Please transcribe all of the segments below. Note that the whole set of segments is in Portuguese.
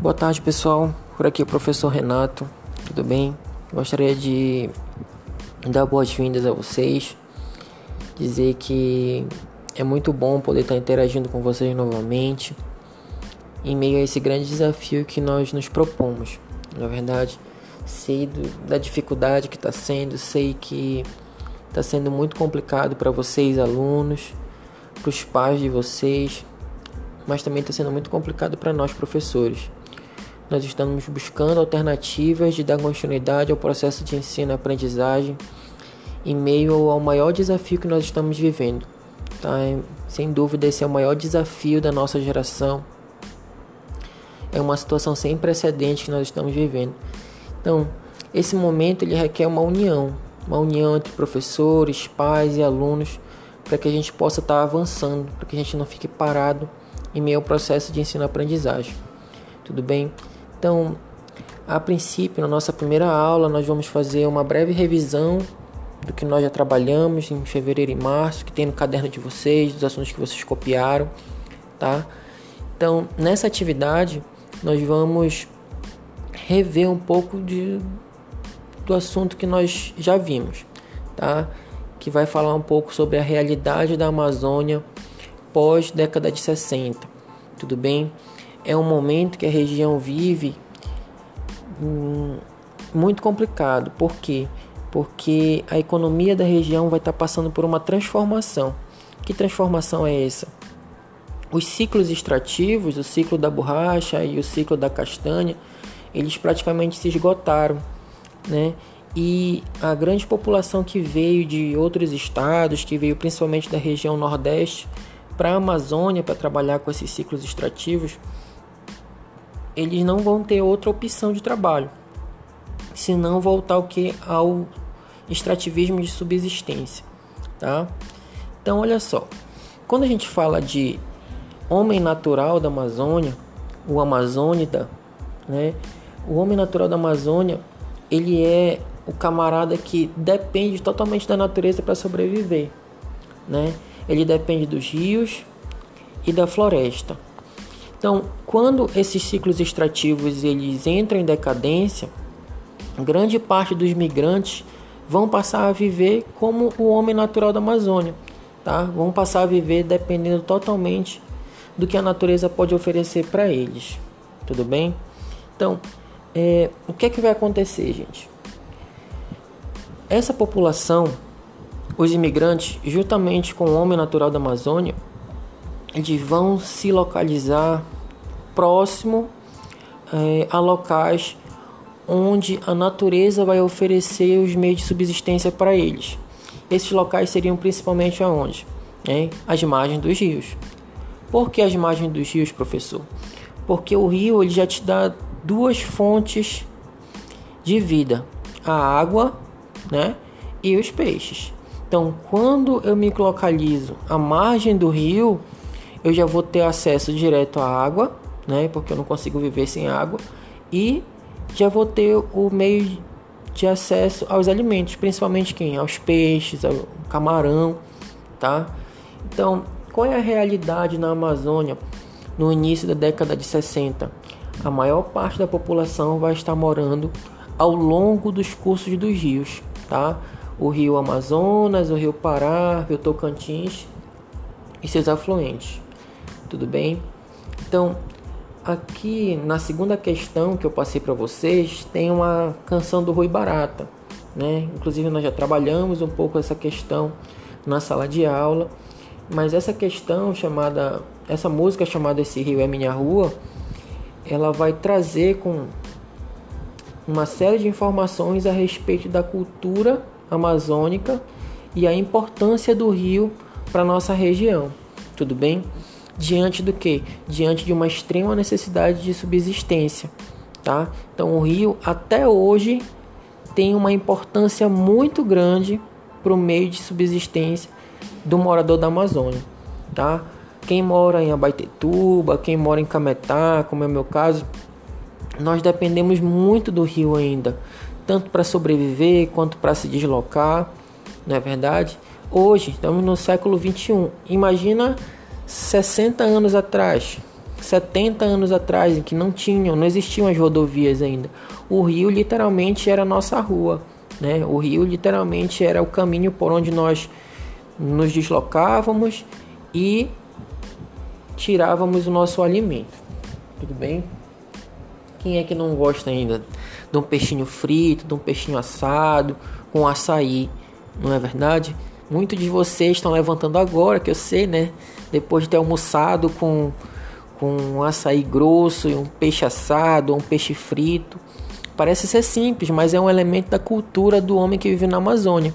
Boa tarde, pessoal. Por aqui é o professor Renato. Tudo bem? Gostaria de dar boas-vindas a vocês. Dizer que é muito bom poder estar interagindo com vocês novamente em meio a esse grande desafio que nós nos propomos. Na verdade, sei do, da dificuldade que está sendo, sei que está sendo muito complicado para vocês, alunos, para os pais de vocês, mas também está sendo muito complicado para nós, professores nós estamos buscando alternativas de dar continuidade ao processo de ensino-aprendizagem em meio ao maior desafio que nós estamos vivendo. Tá? Sem dúvida, esse é o maior desafio da nossa geração. É uma situação sem precedentes que nós estamos vivendo. Então, esse momento ele requer uma união, uma união entre professores, pais e alunos, para que a gente possa estar avançando, para que a gente não fique parado em meio ao processo de ensino-aprendizagem. Tudo bem? Então, a princípio, na nossa primeira aula, nós vamos fazer uma breve revisão do que nós já trabalhamos em fevereiro e março, que tem no caderno de vocês, dos assuntos que vocês copiaram, tá? Então, nessa atividade, nós vamos rever um pouco de, do assunto que nós já vimos, tá? Que vai falar um pouco sobre a realidade da Amazônia pós década de 60, tudo bem? É um momento que a região vive hum, muito complicado. Por quê? Porque a economia da região vai estar passando por uma transformação. Que transformação é essa? Os ciclos extrativos, o ciclo da borracha e o ciclo da castanha, eles praticamente se esgotaram, né? E a grande população que veio de outros estados, que veio principalmente da região Nordeste para a Amazônia para trabalhar com esses ciclos extrativos, eles não vão ter outra opção de trabalho, senão voltar o que ao extrativismo de subsistência, tá? Então, olha só, quando a gente fala de homem natural da Amazônia, o amazônida, né? O homem natural da Amazônia, ele é o camarada que depende totalmente da natureza para sobreviver, né? Ele depende dos rios e da floresta. Então, quando esses ciclos extrativos eles entram em decadência, grande parte dos migrantes vão passar a viver como o homem natural da Amazônia, tá? Vão passar a viver dependendo totalmente do que a natureza pode oferecer para eles, tudo bem? Então, é, o que é que vai acontecer, gente? Essa população, os imigrantes, juntamente com o homem natural da Amazônia, eles vão se localizar próximo é, a locais onde a natureza vai oferecer os meios de subsistência para eles. Esses locais seriam principalmente aonde? É, as margens dos rios. Por que as margens dos rios, professor? Porque o rio ele já te dá duas fontes de vida: a água, né, e os peixes. Então, quando eu me localizo à margem do rio, eu já vou ter acesso direto à água, né? Porque eu não consigo viver sem água e já vou ter o meio de acesso aos alimentos, principalmente quem? Aos peixes, ao camarão, tá? Então, qual é a realidade na Amazônia no início da década de 60? A maior parte da população vai estar morando ao longo dos cursos dos rios, tá? O rio Amazonas, o rio Pará, o rio Tocantins e seus afluentes tudo bem? Então, aqui na segunda questão que eu passei para vocês, tem uma canção do Rui Barata, né? Inclusive nós já trabalhamos um pouco essa questão na sala de aula, mas essa questão chamada, essa música chamada Esse Rio é Minha Rua, ela vai trazer com uma série de informações a respeito da cultura amazônica e a importância do rio para nossa região. Tudo bem? Diante do que? Diante de uma extrema necessidade de subsistência, tá? Então o rio até hoje tem uma importância muito grande para o meio de subsistência do morador da Amazônia, tá? Quem mora em Abaetetuba, quem mora em Cametá, como é o meu caso, nós dependemos muito do rio ainda, tanto para sobreviver quanto para se deslocar, não é verdade? Hoje estamos no século 21. Imagina 60 anos atrás, 70 anos atrás, em que não tinham, não existiam as rodovias ainda. O rio literalmente era a nossa rua, né? O rio literalmente era o caminho por onde nós nos deslocávamos e tirávamos o nosso alimento. Tudo bem? Quem é que não gosta ainda de um peixinho frito, de um peixinho assado, com açaí, não é verdade? Muitos de vocês estão levantando agora, que eu sei, né? Depois de ter almoçado com, com um açaí grosso e um peixe assado, um peixe frito. Parece ser simples, mas é um elemento da cultura do homem que vive na Amazônia,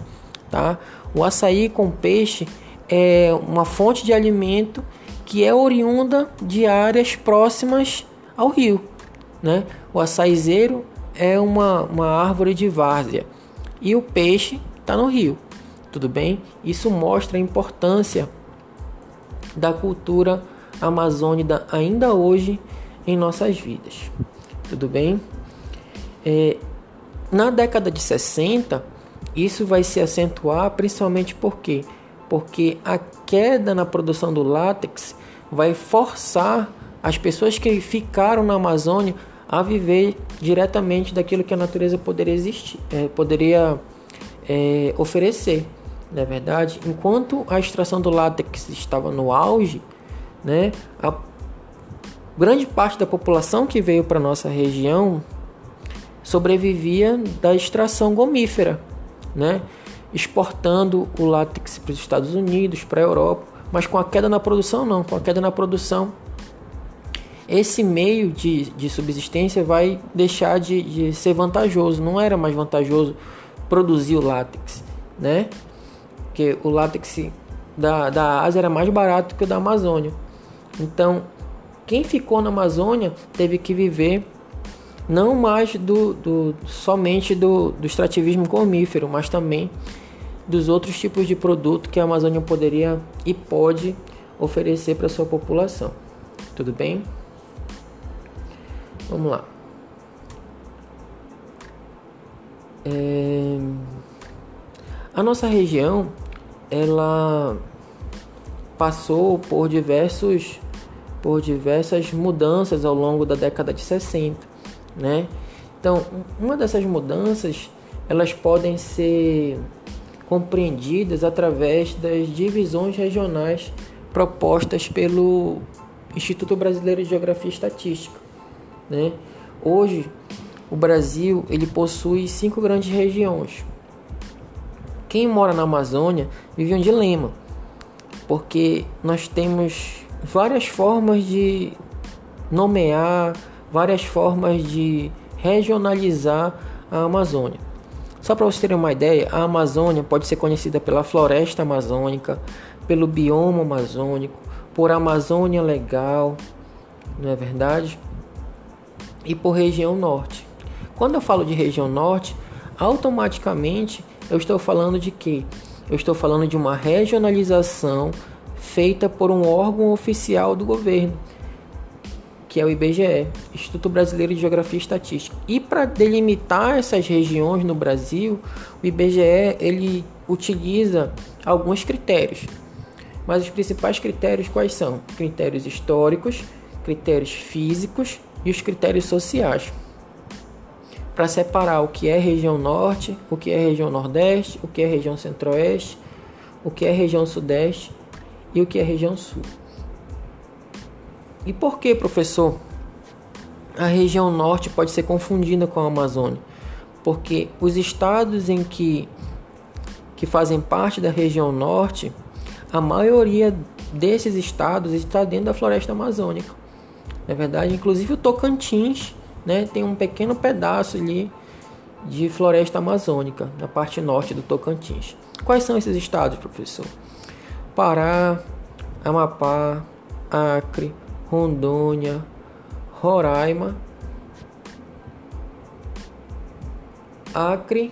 tá? O açaí com peixe é uma fonte de alimento que é oriunda de áreas próximas ao rio, né? O açaizeiro é uma, uma árvore de várzea e o peixe está no rio. Tudo bem? Isso mostra a importância da cultura amazônica ainda hoje em nossas vidas. Tudo bem? É, na década de 60, isso vai se acentuar principalmente porque porque a queda na produção do látex vai forçar as pessoas que ficaram na Amazônia a viver diretamente daquilo que a natureza poderia existir, é, poderia é, oferecer, na é verdade. Enquanto a extração do látex estava no auge, né, a grande parte da população que veio para nossa região sobrevivia da extração gomífera, né, exportando o látex para os Estados Unidos, para a Europa, mas com a queda na produção não, com a queda na produção esse meio de, de subsistência vai deixar de, de ser vantajoso. Não era mais vantajoso produzir o látex, né? Porque o látex da, da Ásia era mais barato que o da Amazônia. Então, quem ficou na Amazônia teve que viver não mais do, do somente do, do extrativismo comífero, mas também dos outros tipos de produto que a Amazônia poderia e pode oferecer para sua população. Tudo bem? Vamos lá. É... A nossa região, ela passou por diversos por diversas mudanças ao longo da década de 60, né? Então, uma dessas mudanças, elas podem ser compreendidas através das divisões regionais propostas pelo Instituto Brasileiro de Geografia e Estatística. Né? Hoje, o Brasil ele possui cinco grandes regiões. Quem mora na Amazônia vive um dilema, porque nós temos várias formas de nomear, várias formas de regionalizar a Amazônia. Só para vocês terem uma ideia, a Amazônia pode ser conhecida pela floresta amazônica, pelo bioma amazônico, por Amazônia Legal, não é verdade? e por região norte. Quando eu falo de região norte, automaticamente eu estou falando de que? Eu estou falando de uma regionalização feita por um órgão oficial do governo, que é o IBGE, Instituto Brasileiro de Geografia e Estatística. E para delimitar essas regiões no Brasil, o IBGE ele utiliza alguns critérios. Mas os principais critérios quais são? Critérios históricos, critérios físicos e os critérios sociais para separar o que é região norte, o que é região nordeste, o que é região centro-oeste, o que é região sudeste e o que é região sul. E por que, professor, a região norte pode ser confundida com a Amazônia? Porque os estados em que, que fazem parte da região norte, a maioria desses estados está dentro da floresta amazônica. É verdade, inclusive o Tocantins, né, tem um pequeno pedaço ali de floresta amazônica na parte norte do Tocantins. Quais são esses estados, professor? Pará, Amapá, Acre, Rondônia, Roraima, Acre,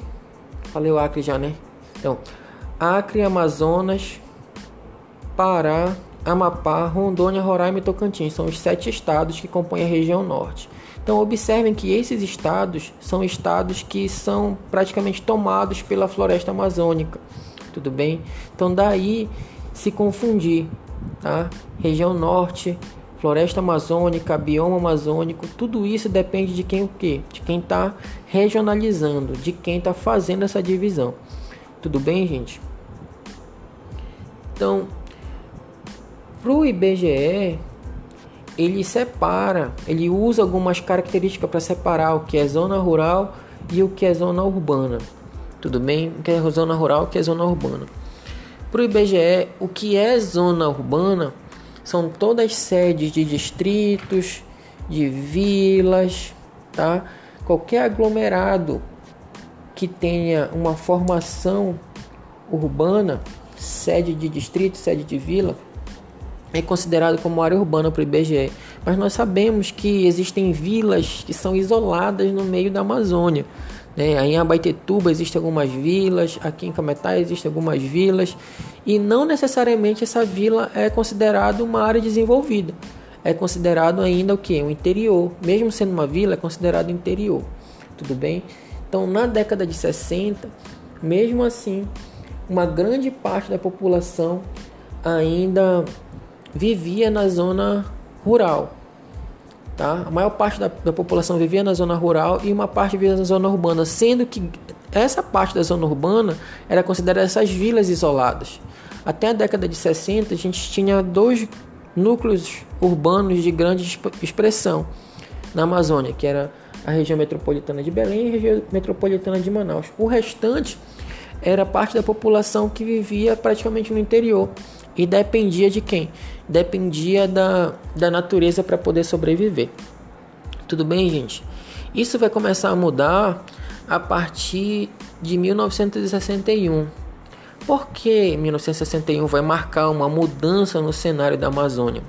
falei o Acre já, né? Então, Acre, Amazonas, Pará, Amapá, Rondônia, Roraima e Tocantins são os sete estados que compõem a região norte. Então observem que esses estados são estados que são praticamente tomados pela floresta amazônica, tudo bem? Então daí se confundir, tá? Região norte, floresta amazônica, bioma amazônico, tudo isso depende de quem o quê? De quem está regionalizando, de quem está fazendo essa divisão. Tudo bem, gente? Então, para o IBGE, ele separa, ele usa algumas características para separar o que é zona rural e o que é zona urbana. Tudo bem? O que é zona rural o que é zona urbana. Para o IBGE, o que é zona urbana são todas sedes de distritos, de vilas, tá? Qualquer aglomerado que tenha uma formação urbana, sede de distrito, sede de vila, é considerado como área urbana para o IBGE. Mas nós sabemos que existem vilas que são isoladas no meio da Amazônia. Né? Em Abaetetuba existem algumas vilas, aqui em Cametá existem algumas vilas, e não necessariamente essa vila é considerada uma área desenvolvida. É considerado ainda o que? O interior. Mesmo sendo uma vila, é considerado interior. Tudo bem? Então, na década de 60, mesmo assim, uma grande parte da população ainda vivia na zona rural. Tá? A maior parte da, da, população vivia na zona rural e uma parte vivia na zona urbana, sendo que essa parte da zona urbana era considerada essas vilas isoladas. Até a década de 60, a gente tinha dois núcleos urbanos de grande expressão na Amazônia, que era a região metropolitana de Belém e a região metropolitana de Manaus. O restante era parte da população que vivia praticamente no interior e dependia de quem? Dependia da, da natureza para poder sobreviver. Tudo bem, gente? Isso vai começar a mudar a partir de 1961. Por que 1961 vai marcar uma mudança no cenário da Amazônia?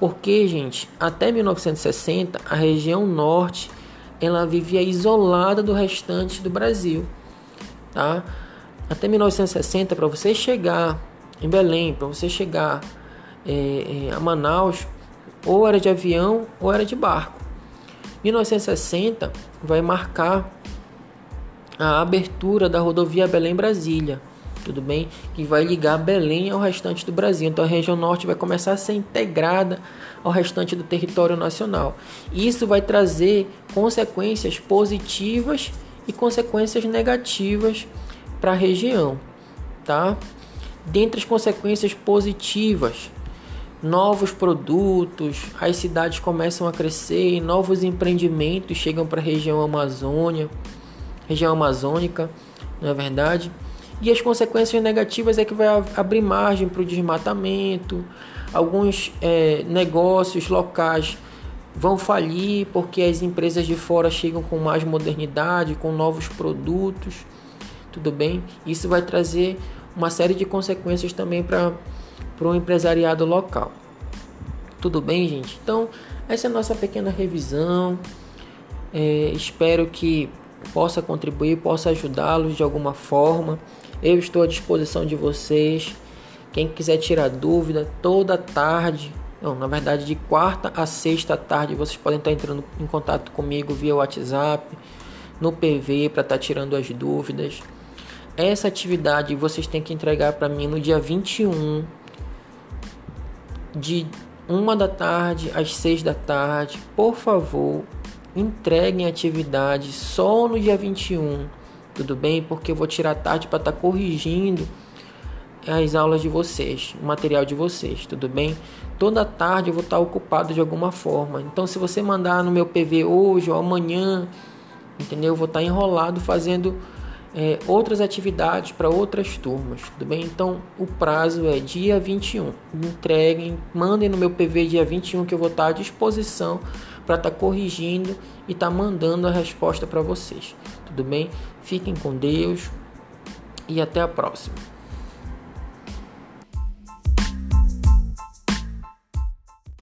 Porque, gente, até 1960 a região norte ela vivia isolada do restante do Brasil, tá? Até 1960 para você chegar em Belém, para você chegar é, é, a Manaus, ou era de avião ou era de barco. 1960 vai marcar a abertura da rodovia Belém-Brasília, tudo bem? Que vai ligar Belém ao restante do Brasil. Então a região norte vai começar a ser integrada ao restante do território nacional. Isso vai trazer consequências positivas e consequências negativas para a região, tá? Dentre as consequências positivas, novos produtos, as cidades começam a crescer novos empreendimentos chegam para a região Amazônia, região amazônica, não é verdade? E as consequências negativas é que vai abrir margem para o desmatamento, alguns é, negócios locais vão falir porque as empresas de fora chegam com mais modernidade, com novos produtos, tudo bem? Isso vai trazer uma série de consequências também para o empresariado local. Tudo bem, gente? Então, essa é a nossa pequena revisão. É, espero que possa contribuir, possa ajudá-los de alguma forma. Eu estou à disposição de vocês. Quem quiser tirar dúvida, toda tarde, não, na verdade de quarta a sexta tarde, vocês podem estar entrando em contato comigo via WhatsApp, no PV para estar tirando as dúvidas. Essa atividade vocês têm que entregar para mim no dia 21 de uma da tarde às seis da tarde. Por favor, entreguem a atividade só no dia 21, tudo bem? Porque eu vou tirar tarde para estar tá corrigindo as aulas de vocês, o material de vocês, tudo bem? Toda tarde eu vou estar tá ocupado de alguma forma. Então, se você mandar no meu PV hoje ou amanhã, entendeu? Eu vou estar tá enrolado fazendo é, outras atividades para outras turmas, tudo bem? Então o prazo é dia 21. Me entreguem, mandem no meu PV dia 21 que eu vou estar à disposição para estar tá corrigindo e estar tá mandando a resposta para vocês, tudo bem? Fiquem com Deus e até a próxima.